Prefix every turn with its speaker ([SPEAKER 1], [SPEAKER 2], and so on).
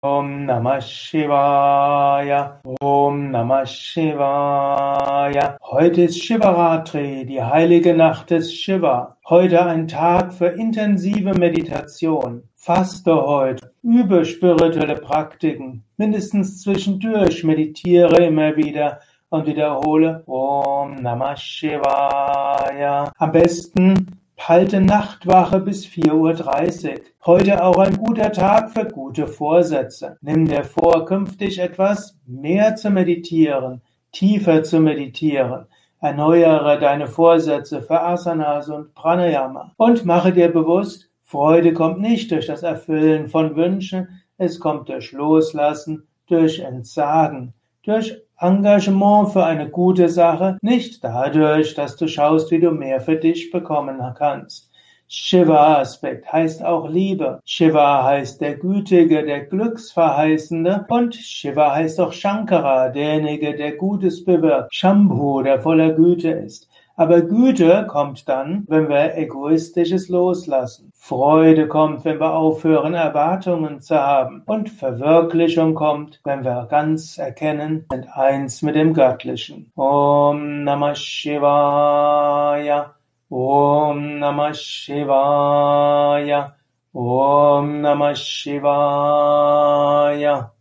[SPEAKER 1] Om Namah Shivaya. Om Namah Shivaya. Heute ist Shivaratri, die heilige Nacht des Shiva. Heute ein Tag für intensive Meditation. Faste heute, übe spirituelle Praktiken. Mindestens zwischendurch meditiere immer wieder und wiederhole Om Namah Shivaya. Am besten Halte Nachtwache bis 4.30 Uhr. Heute auch ein guter Tag für gute Vorsätze. Nimm dir vor, künftig etwas mehr zu meditieren, tiefer zu meditieren. Erneuere deine Vorsätze für Asanas und Pranayama. Und mache dir bewusst, Freude kommt nicht durch das Erfüllen von Wünschen, es kommt durch Loslassen, durch Entsagen, durch Engagement für eine gute Sache, nicht dadurch, dass du schaust, wie du mehr für dich bekommen kannst. Shiva-Aspekt heißt auch Liebe. Shiva heißt der Gütige, der Glücksverheißende und Shiva heißt auch Shankara, derjenige, der Gutes bewirkt. Shambhu, der voller Güte ist. Aber Güte kommt dann, wenn wir Egoistisches loslassen. Freude kommt, wenn wir aufhören, Erwartungen zu haben. Und Verwirklichung kommt, wenn wir ganz erkennen, sind eins mit dem Göttlichen. Om Namah Shivaya. Om Namah Shivaya. Om Namah Shivaya.